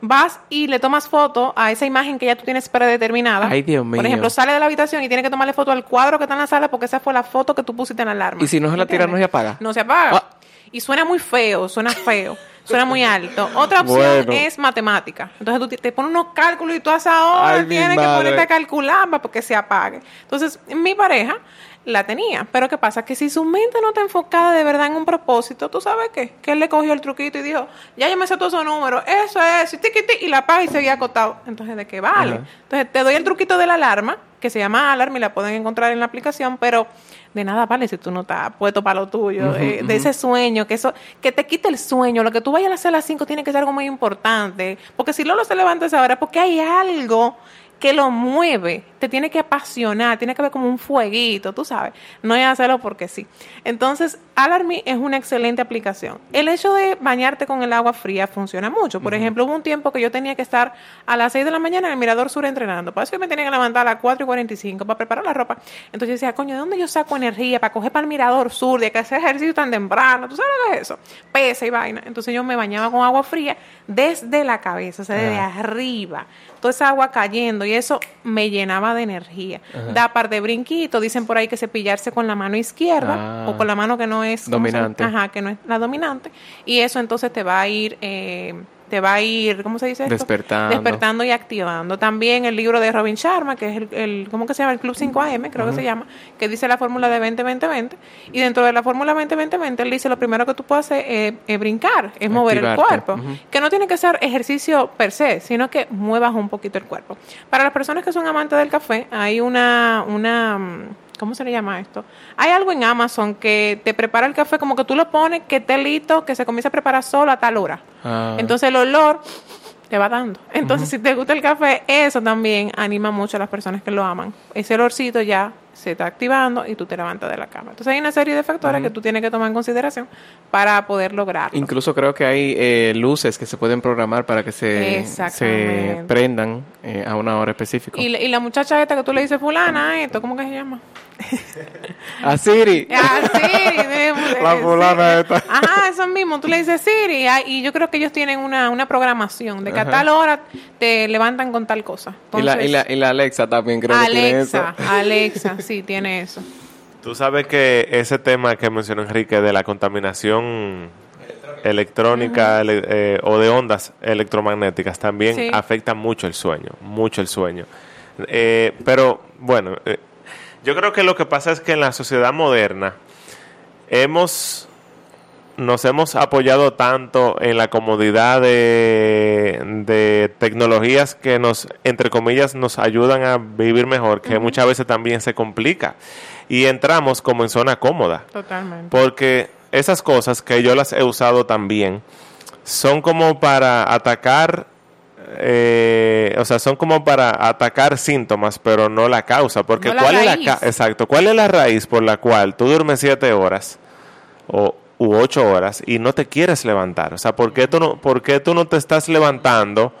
[SPEAKER 1] vas y le tomas foto a esa imagen que ya tú tienes predeterminada.
[SPEAKER 3] Ay, Dios mío.
[SPEAKER 1] Por ejemplo, sale de la habitación y tiene que tomarle foto al cuadro que está en la sala porque esa fue la foto que tú pusiste en la alarma.
[SPEAKER 3] Y si no se la tira, no se apaga.
[SPEAKER 1] No se apaga.
[SPEAKER 3] Ah.
[SPEAKER 1] Y suena muy feo, suena feo, suena muy alto. Otra opción
[SPEAKER 3] Bueno.
[SPEAKER 1] es matemática. Entonces tú te- pones unos cálculos y tú haces ahora
[SPEAKER 3] Ay, mi
[SPEAKER 1] tienes que ponerte a calcular para que se apague. Entonces, mi pareja la tenía. Pero ¿qué pasa? Que si su mente no está enfocada de verdad en un propósito, ¿tú sabes qué? Que él le cogió el truquito y dijo, ya yo me sé todos esos números, eso es, y, la apaga y seguía acotado. Entonces, ¿de qué vale?
[SPEAKER 3] Ajá.
[SPEAKER 1] Entonces, te doy el truquito de la alarma, que se llama Alarm y la pueden encontrar en la aplicación, pero de nada vale si tú no estás puesto para lo tuyo, eh, de ese sueño, que eso, que te quite el sueño, lo que tú vayas a hacer a las 5 tiene que ser algo muy importante, porque si Lolo se levanta a esa hora, porque hay algo que lo mueve, te tiene que apasionar, tiene que ver como un fueguito, tú sabes, no es hacerlo porque sí. Entonces, Alarmy es una excelente aplicación. El hecho de bañarte con el agua fría funciona mucho. Por ejemplo, hubo un tiempo que yo tenía que estar a las 6 de la mañana en el Mirador Sur entrenando, por eso yo me tenía que levantar a las 4 y 45 para preparar la ropa. Entonces yo decía, coño, ¿de dónde yo saco energía para coger para el Mirador Sur, de que hacer ejercicio tan temprano? ¿Tú sabes lo que es eso? Pesa y vaina. Entonces yo me bañaba con agua fría desde la cabeza, o sea, desde arriba. Toda esa agua cayendo y eso me llenaba de energía. Da par de brinquitos, dicen por ahí que cepillarse con la mano izquierda
[SPEAKER 3] Ah.
[SPEAKER 1] o con la mano que no es.
[SPEAKER 3] Dominante.
[SPEAKER 1] Ajá, que no es la dominante. Y eso entonces te va a ir, eh, te va a ir, ¿cómo se dice esto?
[SPEAKER 3] Despertando.
[SPEAKER 1] Despertando y activando. También el libro de Robin Sharma, que es el, el ¿cómo que se llama? El Club 5AM, creo que se llama, que dice la fórmula de 20-20-20. Y dentro de la fórmula 20-20-20, él dice lo primero que tú puedes hacer es, es brincar, es mover el cuerpo. Que no tiene que ser ejercicio per se, sino que muevas un poquito el cuerpo. Para las personas que son amantes del café, hay una, una, mm, ¿cómo se le llama esto? Hay algo en Amazon que te prepara el café como que tú lo pones, que esté listo, que se comienza a preparar solo a tal hora.
[SPEAKER 3] Ah.
[SPEAKER 1] Entonces el olor te va dando. Entonces, si te gusta el café, eso también anima mucho a las personas que lo aman. Ese olorcito ya se está activando y tú te levantas de la cama. Entonces hay una serie de factores que tú tienes que tomar en consideración para poder lograrlo.
[SPEAKER 3] Incluso creo que hay eh, luces que se pueden programar para que se, se prendan eh, a una hora específica.
[SPEAKER 1] Y, la- y la muchacha esta que tú le dices fulana, esto, ¿cómo que se llama?
[SPEAKER 3] A Siri.
[SPEAKER 1] Ah, Siri, de-
[SPEAKER 3] La fulana esta.
[SPEAKER 1] Ajá, eso mismo. Tú le dices Siri y yo creo que ellos tienen una, una programación de que a tal hora te levantan con tal cosa.
[SPEAKER 3] Y la, y, la,
[SPEAKER 1] Entonces,
[SPEAKER 3] y la Alexa también creo que tiene eso.
[SPEAKER 1] Alexa, *laughs* Alexa, sí, tiene eso.
[SPEAKER 2] Tú sabes que ese tema que mencionó Enrique de la contaminación electrónica ele- eh, o de ondas electromagnéticas también
[SPEAKER 1] Sí.
[SPEAKER 2] afecta mucho el sueño, mucho el sueño. Eh, pero bueno, eh, yo creo que lo que pasa es que en la sociedad moderna hemos nos hemos apoyado tanto en la comodidad de, de tecnologías que nos, entre comillas, nos ayudan a vivir mejor, que muchas veces también se complica. Y entramos como en zona cómoda.
[SPEAKER 1] Totalmente.
[SPEAKER 2] Porque esas cosas que yo las he usado también son como para atacar, eh, o sea, son como para atacar síntomas, pero no la causa. Porque
[SPEAKER 1] No la
[SPEAKER 2] ¿cuál es la exacto? ¿Cuál es la raíz por la cual tú duermes siete horas o u ocho horas y no te quieres levantar? O sea, ¿por qué tú no, por qué tú no te estás levantando?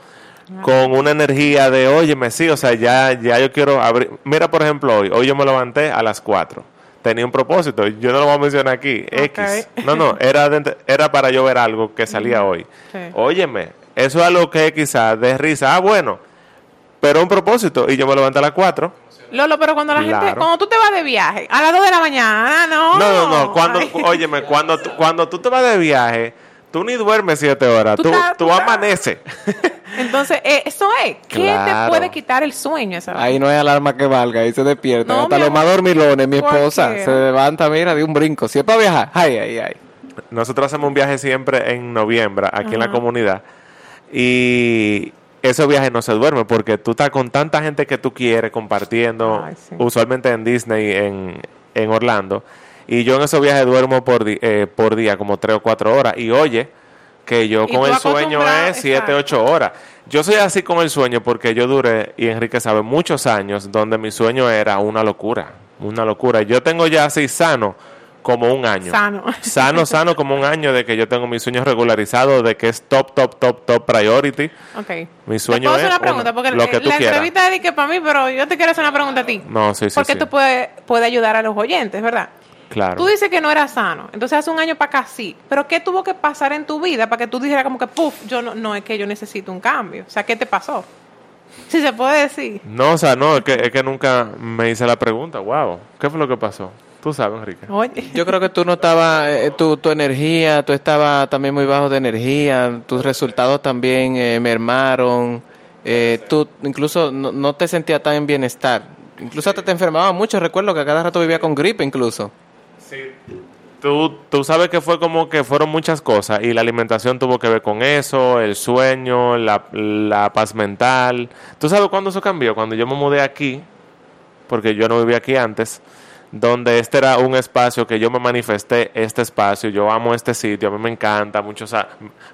[SPEAKER 2] con una energía de, óyeme, sí, o sea, ya, ya yo quiero abrir. Mira, por ejemplo, hoy, hoy yo me levanté a las 4. Tenía un propósito, yo no lo voy a mencionar aquí, X. No, no, era, de- era para yo ver algo que salía hoy.
[SPEAKER 1] Sí.
[SPEAKER 2] Óyeme, eso es algo que quizás de risa, ah, bueno, pero un propósito, y yo me levanté a las 4.
[SPEAKER 1] Lolo, pero cuando la gente, cuando tú te vas de viaje a las 2 de la mañana, no.
[SPEAKER 2] No, no, no, cuando,
[SPEAKER 1] Ay. *laughs*
[SPEAKER 2] óyeme, cuando, tú- cuando tú te vas de viaje, tú ni duermes 7 horas,
[SPEAKER 1] Tú
[SPEAKER 2] tú,
[SPEAKER 1] estás-
[SPEAKER 2] tú
[SPEAKER 1] tú estás-
[SPEAKER 2] amaneces. *laughs*
[SPEAKER 1] Entonces, eh, eso es. ¿Qué
[SPEAKER 2] Claro.
[SPEAKER 1] te puede quitar el sueño? Esa
[SPEAKER 3] Ahí no hay alarma que valga, ahí se despierta.
[SPEAKER 1] No,
[SPEAKER 3] Hasta los más dormilones, mi esposa,
[SPEAKER 1] Cualquiera.
[SPEAKER 3] se levanta, mira, de un brinco. Si es para viajar, ay, ay, ay.
[SPEAKER 2] Nosotros hacemos un viaje siempre en noviembre aquí en la comunidad y esos viajes no se duermen porque tú estás con tanta gente que tú quieres compartiendo,
[SPEAKER 1] Ay, sí.
[SPEAKER 2] usualmente en Disney, en, en Orlando. Y yo en esos viajes duermo por, di- eh, por día como tres o cuatro horas. Y oye, que yo con el sueño es siete, ocho horas. Yo soy así con el sueño porque yo duré, y Enrique sabe, muchos años donde mi sueño era una locura, una locura. Yo tengo ya así sano como un año.
[SPEAKER 1] Sano.
[SPEAKER 2] Sano, sano como un año de que yo tengo mis sueños regularizados, de que es top, top, top, top priority.
[SPEAKER 1] Ok.
[SPEAKER 2] Mi
[SPEAKER 1] ¿Te
[SPEAKER 2] sueño
[SPEAKER 1] puedo hacer
[SPEAKER 2] es
[SPEAKER 1] una pregunta?
[SPEAKER 2] una-
[SPEAKER 1] Porque
[SPEAKER 2] lo que tú
[SPEAKER 1] la
[SPEAKER 2] quieras.
[SPEAKER 1] entrevista es de que para mí, pero yo te quiero hacer una pregunta a ti.
[SPEAKER 2] No, sí, sí,
[SPEAKER 1] Porque
[SPEAKER 2] sí.
[SPEAKER 1] tú puedes puede ayudar a los oyentes, ¿verdad?
[SPEAKER 2] Claro.
[SPEAKER 1] Tú dices que no era sano, entonces hace un año para acá sí. Pero ¿qué tuvo que pasar en tu vida para que tú dijeras como que, puf, yo no, no es que yo necesito un cambio? O sea, ¿qué te pasó? Si se puede decir.
[SPEAKER 2] No, o sea, no, es que, es que nunca me hice la pregunta. Wow, ¿qué fue lo que pasó? Tú sabes, Enrique.
[SPEAKER 1] Oye,
[SPEAKER 3] Yo creo que tú no estabas, eh, tu, tu energía, tú estabas también muy bajo de energía, tus resultados también eh, mermaron, eh, tú incluso no, no te sentías tan en bienestar, incluso hasta te enfermaba mucho, recuerdo que a cada rato vivía con gripe incluso.
[SPEAKER 2] Tú, tú sabes que fue como que fueron muchas cosas y la alimentación tuvo que ver con eso, el sueño, la, la paz mental. ¿Tú sabes cuándo eso cambió? Cuando yo me mudé aquí, porque yo no vivía aquí antes, donde este era un espacio que yo me manifesté, este espacio, yo amo este sitio, a mí me encanta, muchos,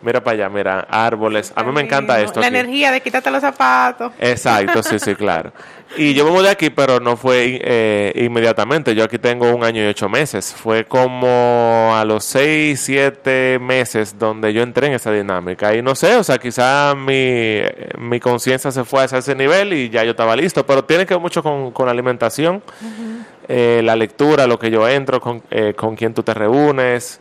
[SPEAKER 2] mira para allá, mira, árboles, a mí me encanta esto.
[SPEAKER 1] La
[SPEAKER 2] aquí.
[SPEAKER 1] energía de quitarte los zapatos.
[SPEAKER 2] Exacto, sí, sí, *laughs* claro. Y yo me mudé aquí, pero no fue eh, inmediatamente. Yo aquí tengo un año y ocho meses. Fue como a los seis, siete meses donde yo entré en esa dinámica. Y no sé, o sea, quizá mi, mi conciencia se fue a ese nivel y ya yo estaba listo. Pero tiene que ver mucho con, con la alimentación, eh, la lectura, lo que yo entro, con, eh, con quién tú te reúnes.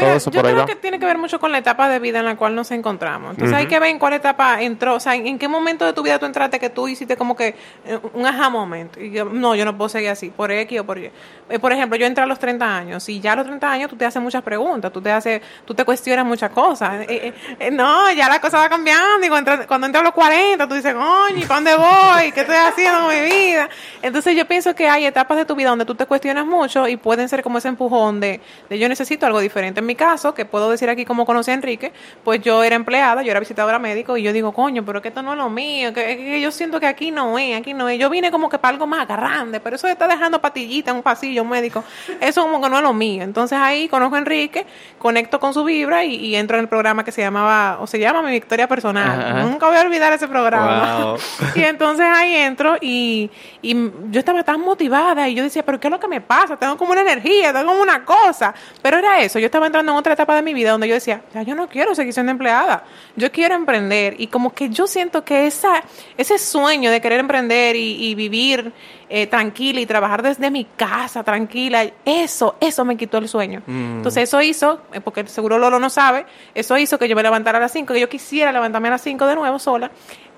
[SPEAKER 1] Mira, yo creo
[SPEAKER 2] va.
[SPEAKER 1] que tiene que ver mucho con la etapa de vida en la cual nos encontramos. Entonces hay que ver en cuál etapa entró, o sea, en, en qué momento de tu vida tú entraste que tú hiciste como que eh, un aha moment. Y yo, no, yo no puedo seguir así, por X o por Y. Eh, por ejemplo, yo entré a los 30 años y ya a los 30 años tú te haces muchas preguntas, tú te haces, tú te cuestionas muchas cosas. Eh, no, ya la cosa va cambiando y cuando, entra- entras a los 40 tú dices, ¿y para dónde voy? ¿Qué estoy haciendo con mi vida? Entonces yo pienso que hay etapas de tu vida donde tú te cuestionas mucho y pueden ser como ese empujón de, de yo necesito algo diferente. En mi caso, que puedo decir aquí como conocí a Enrique, pues yo era empleada, yo era visitadora médico y yo digo, coño, pero que esto no es lo mío, que, que yo siento que aquí no es, aquí no es. Yo vine como que para algo más grande, pero eso de estar dejando patillita en un pasillo médico, eso como que no es lo mío. Entonces ahí conozco a Enrique, conecto con su vibra y, y entro en el programa que se llamaba, o se llama Mi Victoria Personal.
[SPEAKER 3] Ajá.
[SPEAKER 1] Nunca voy a olvidar ese programa.
[SPEAKER 3] Wow. *laughs*
[SPEAKER 1] Y entonces ahí entro y, y yo estaba tan motivada y yo decía, pero ¿qué es lo que me pasa? Tengo como una energía, tengo como una cosa. Pero era eso, yo estaba entrando entrando en otra etapa de mi vida donde yo decía, ya yo no quiero seguir siendo empleada, yo quiero emprender. Y como que yo siento que esa, ese sueño de querer emprender y, vivir eh, tranquila y trabajar desde mi casa tranquila, eso, eso me quitó el sueño. Mm. Entonces eso hizo, eh, porque seguro Lolo no sabe, eso hizo que yo me levantara a las 5, que yo quisiera levantarme a las 5 de nuevo sola.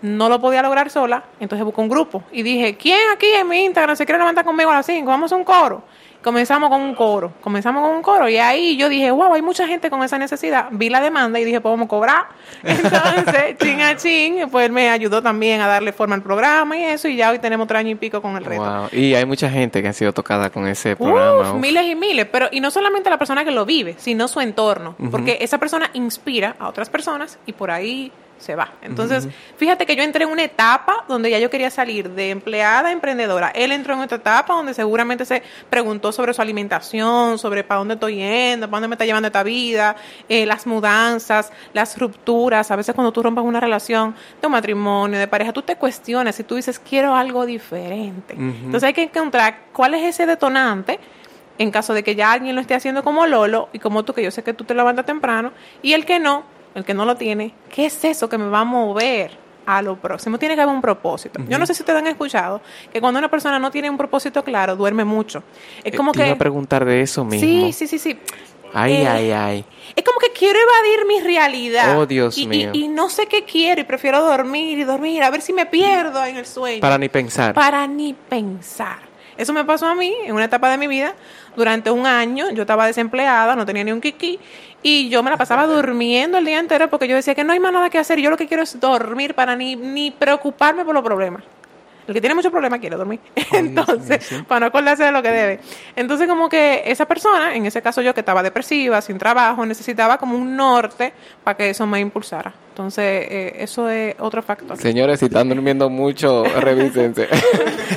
[SPEAKER 1] No lo podía lograr sola, entonces busqué un grupo y dije, ¿quién aquí en mi Instagram se quiere levantar conmigo a las 5? Vamos a un coro comenzamos con un coro, comenzamos con un coro y ahí yo dije, wow, hay mucha gente con esa necesidad, vi la demanda y dije, podemos cobrar. *laughs* Entonces, chin a chin, pues me ayudó también a darle forma al programa y eso y ya hoy tenemos tres años y pico con el reto. Wow.
[SPEAKER 3] Y hay mucha gente que ha sido tocada con ese programa.
[SPEAKER 1] miles y miles, pero y no solamente la persona que lo vive, sino su entorno, porque esa persona inspira a otras personas y por ahí se va. Entonces, fíjate que yo entré en una etapa donde ya yo quería salir de empleada a emprendedora. Él entró en otra etapa donde seguramente se preguntó sobre su alimentación, sobre para dónde estoy yendo, para dónde me está llevando esta vida, eh, las mudanzas, las rupturas. A veces cuando tú rompes una relación de un matrimonio, de pareja, tú te cuestionas y tú dices, quiero algo diferente. Entonces hay que encontrar cuál es ese detonante en caso de que ya alguien lo esté haciendo como Lolo y como tú, que yo sé que tú te levantas temprano, y el que no, el que no lo tiene, ¿qué es eso que me va a mover a lo próximo? Tiene que haber un propósito. Yo no sé si ustedes han escuchado que cuando una persona no tiene un propósito claro, duerme mucho. Es eh, como que...
[SPEAKER 3] Iba a preguntar de eso mismo.
[SPEAKER 1] Sí, sí, sí, sí.
[SPEAKER 3] Ay, eh, ay, ay.
[SPEAKER 1] Es como que quiero evadir mi realidad.
[SPEAKER 3] Oh, Dios mío.
[SPEAKER 1] Y, no sé qué quiero y prefiero dormir y dormir, a ver si me pierdo en el sueño.
[SPEAKER 3] Para ni pensar.
[SPEAKER 1] Para ni pensar. Eso me pasó a mí en una etapa de mi vida. Durante un año yo estaba desempleada, no tenía ni un kiki y yo me la pasaba *laughs* durmiendo el día entero porque yo decía que no hay más nada que hacer. Yo lo que quiero es dormir para ni, ni preocuparme por los problemas. El que tiene mucho problema quiere dormir. *laughs* Entonces, para no acordarse de lo que debe. Entonces, como que esa persona, en ese caso yo que estaba depresiva, sin trabajo, necesitaba como un norte para que eso me impulsara. Entonces, eh, eso es otro factor.
[SPEAKER 3] Señores, si están durmiendo mucho, *laughs* revísense.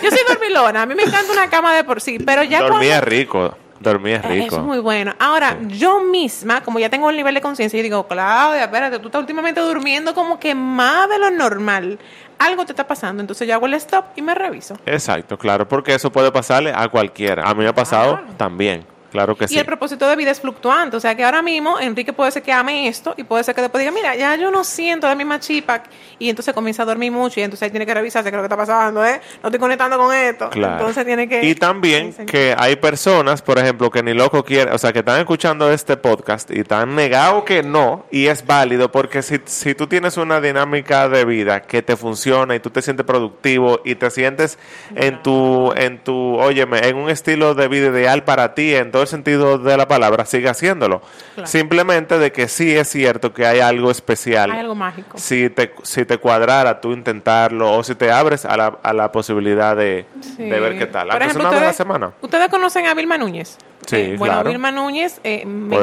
[SPEAKER 1] yo soy dormilona, a mí me encanta una cama de por sí, pero ya
[SPEAKER 2] Dormía rico. Dormía rico.
[SPEAKER 1] Es muy bueno. Ahora, yo misma, como ya tengo el nivel de conciencia, yo digo, Claudia, espérate, tú estás últimamente durmiendo como que más de lo normal algo te está pasando, entonces yo hago el stop y me reviso.
[SPEAKER 2] Exacto, claro, porque eso puede pasarle a cualquiera. A mí me ha pasado también. Claro que sí.
[SPEAKER 1] Y el propósito de vida es fluctuante. O sea que ahora mismo Enrique puede ser que ame esto y puede ser que después diga, mira, ya yo no siento la misma chipa. Y entonces comienza a dormir mucho y entonces ahí tiene que revisarse qué es lo que está pasando, ¿eh? No estoy conectando con esto. Entonces tiene que.
[SPEAKER 2] Y también que hay personas, por ejemplo, que ni loco quiere, o sea, que están escuchando este podcast y están negados que no. Y es válido porque si, si tú tienes una dinámica de vida que te funciona y tú te sientes productivo y te sientes en tu, en tu, óyeme, en un estilo de vida ideal para ti, entonces sentido de la palabra, sigue haciéndolo. Simplemente de que sí es cierto que hay algo especial.
[SPEAKER 1] Hay algo mágico.
[SPEAKER 2] Si te, si te cuadrara tú intentarlo o si te abres a la, a la posibilidad de, ver qué tal.
[SPEAKER 1] Por ejemplo, ustedes, semana. ¿Ustedes conocen a Vilma Núñez?
[SPEAKER 2] Sí, eh,
[SPEAKER 1] bueno, Vilma Núñez eh, me,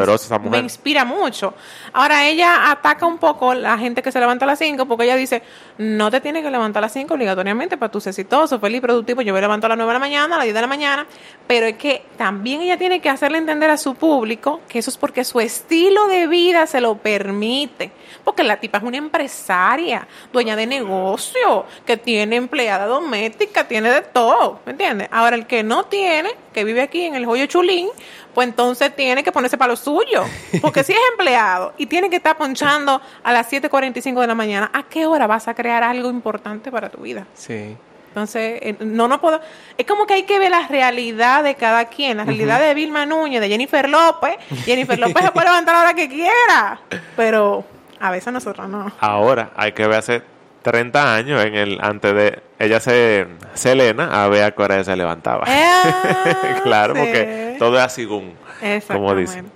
[SPEAKER 1] me, inspira mucho. Ahora, ella ataca un poco la gente que se levanta a las 5 porque ella dice, no te tienes que levantar a las 5 obligatoriamente para tú ser exitoso, feliz, productivo. Yo me levanto a las 9 de la mañana, a las 10 de la mañana, pero es que también ella tiene que hacerle entender a su público que eso es porque su estilo de vida se lo permite. Porque la tipa es una empresaria, dueña de negocio, que tiene empleada doméstica, tiene de todo, ¿me entiendes? Ahora, el que no tiene, que vive aquí en el Joyo Chulín, pues entonces tiene que ponerse para lo suyo. Porque si es empleado y tiene que estar ponchando a las 7.45 de la mañana, ¿a qué hora vas a crear algo importante para tu vida?
[SPEAKER 3] Sí.
[SPEAKER 1] Entonces, eh, no, no puedo. Es como que hay que ver la realidad de cada quien. La realidad de Vilma Núñez, de Jennifer López. Jennifer López se puede levantar a la hora que quiera. Pero a veces nosotros no.
[SPEAKER 2] Ahora, hay que ver hace 30 años en el antes de ella se Selena a ver a qué se levantaba.
[SPEAKER 1] Ah, *laughs*
[SPEAKER 2] claro, porque todo es así como dicen.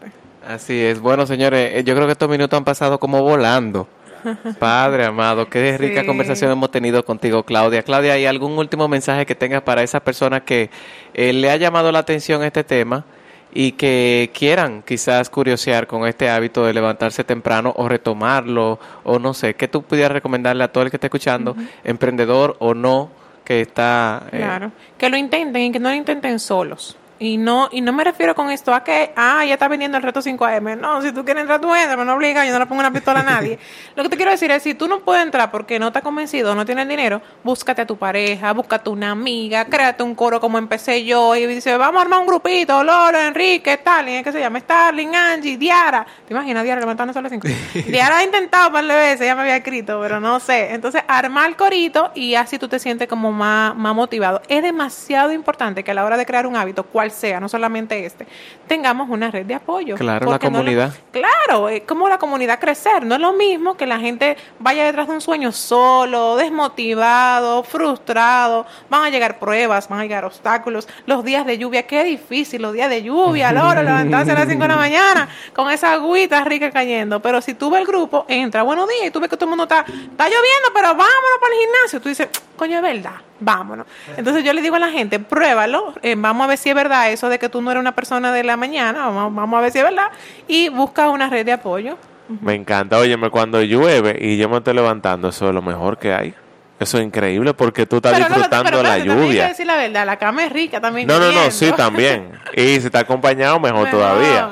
[SPEAKER 3] Así es. Bueno, señores, eh, yo creo que estos minutos han pasado como volando. *laughs* Padre amado, qué rica conversación hemos tenido contigo, Claudia. Claudia, ¿hay algún último mensaje que tengas para esa persona que eh, le ha llamado la atención este tema y que quieran quizás curiosear con este hábito de levantarse temprano o retomarlo o no sé, ¿qué tú pudieras recomendarle a todo el que esté escuchando, emprendedor o no, que está...
[SPEAKER 1] Eh, claro, que lo intenten y que no lo intenten solos Y no, y no me refiero con esto a que, ah, ya está vendiendo el reto 5AM. No, si tú quieres entrar, tú entras, pero no obliga, yo no le pongo una pistola a nadie. *laughs* Lo que te quiero decir es, si tú no puedes entrar porque no estás convencido, no tienes dinero, búscate a tu pareja, búscate una amiga, créate un coro como empecé yo y dice, vamos a armar un grupito, Lolo, Enrique, Starling, ¿qué se llama? Starling, Angie, Diara. ¿Te imaginas Diara levantándose a las *laughs* 5? Diara ha intentado un par de veces, ya me había escrito, pero no sé. Entonces, armar el corito y así tú te sientes como más, más motivado. Es demasiado importante que a la hora de crear un hábito, cual sea, no solamente este, tengamos una red de apoyo.
[SPEAKER 3] Claro, la
[SPEAKER 1] Porque no lo-
[SPEAKER 3] comunidad.
[SPEAKER 1] claro, es como la comunidad crecer. No es lo mismo que la gente vaya detrás de un sueño solo, desmotivado, frustrado. Van a llegar pruebas, van a llegar obstáculos. Los días de lluvia, qué difícil, los días de lluvia, loro, levantarse a las 5 de la mañana con esa agüita rica cayendo. Pero si tú ves el grupo, entra, buenos días, y tú ves que todo el mundo está, está lloviendo, pero vámonos para el gimnasio. Tú dices, coño, es verdad, vámonos. Entonces yo le digo a la gente, pruébalo, eh, vamos a ver si es verdad eso de que tú no eres una persona de la mañana, vamos, vamos a ver si es verdad, y busca una red de apoyo.
[SPEAKER 2] Me encanta. Óyeme, cuando llueve y yo me estoy levantando, eso es lo mejor que hay. Eso es increíble porque tú estás
[SPEAKER 1] Pero no,
[SPEAKER 2] disfrutando
[SPEAKER 1] pero
[SPEAKER 2] la
[SPEAKER 1] también hay que
[SPEAKER 2] lluvia.
[SPEAKER 1] decir la verdad, la cama es rica también.
[SPEAKER 2] No, no, no, sí, también. *laughs* Y si está acompañado, mejor,
[SPEAKER 1] Mejor,
[SPEAKER 2] todavía.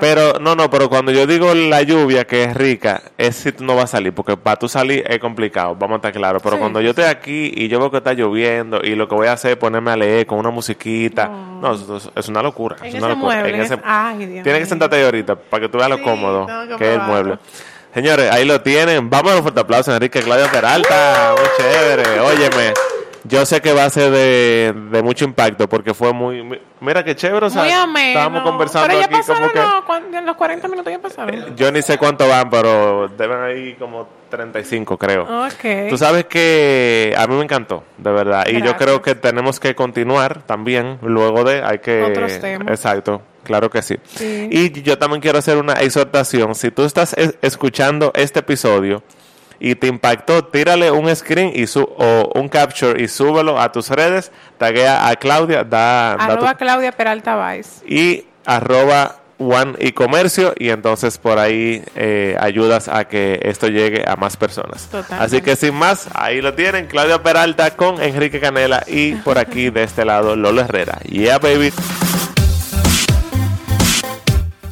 [SPEAKER 2] Pero, no, no, pero cuando yo digo la lluvia que es rica, es si tú no vas a salir, porque para tú salir es complicado, vamos a estar claros. Pero
[SPEAKER 1] Sí,
[SPEAKER 2] cuando yo estoy aquí y yo veo que está lloviendo y lo que voy a hacer es ponerme a leer con una musiquita, no, eso- eso es una locura.
[SPEAKER 1] En
[SPEAKER 2] es
[SPEAKER 1] ese
[SPEAKER 2] locura.
[SPEAKER 1] mueble,
[SPEAKER 2] En ese-
[SPEAKER 1] ese- ay, Dios
[SPEAKER 2] Tienes que sentarte ahí ahorita para que tú veas lo
[SPEAKER 1] Sí,
[SPEAKER 2] cómodo
[SPEAKER 1] que
[SPEAKER 2] que es el mueble. Señores, ahí lo tienen. Vamos a dar un fuerte aplauso Enrique Claudio Peralta. Muy chévere. Óyeme, yo sé que va a ser de, de mucho impacto porque fue muy... mi- Mira qué chévere. O sea,
[SPEAKER 1] Muy ameno.
[SPEAKER 2] estábamos conversando
[SPEAKER 1] Pero ya
[SPEAKER 2] aquí como
[SPEAKER 1] pasaron
[SPEAKER 2] que...
[SPEAKER 1] los, en los 40 minutos ya pasaron.
[SPEAKER 2] Yo ni sé cuánto van, pero deben ahí como 35, creo.
[SPEAKER 1] Ok.
[SPEAKER 2] Tú sabes que a mí me encantó, de verdad. Y yo creo que tenemos que continuar también. Luego de, hay que.
[SPEAKER 1] Otros temas.
[SPEAKER 2] Exacto, claro que sí.
[SPEAKER 1] Sí.
[SPEAKER 2] Y yo también quiero hacer una exhortación. Si tú estás es- escuchando este episodio y te impactó, tírale un screen y su, o un capture y súbelo a tus redes. Taguea a Claudia, da, da tu-
[SPEAKER 1] Arroba Claudia Peralta Vice.
[SPEAKER 2] y arroba One y Comercio y entonces por ahí eh, ayudas a que esto llegue a más personas.
[SPEAKER 1] Totalmente.
[SPEAKER 2] Así que sin más, ahí lo tienen, Claudia Peralta con Enrique Canela y por aquí de este lado Lolo Herrera. Yeah, baby.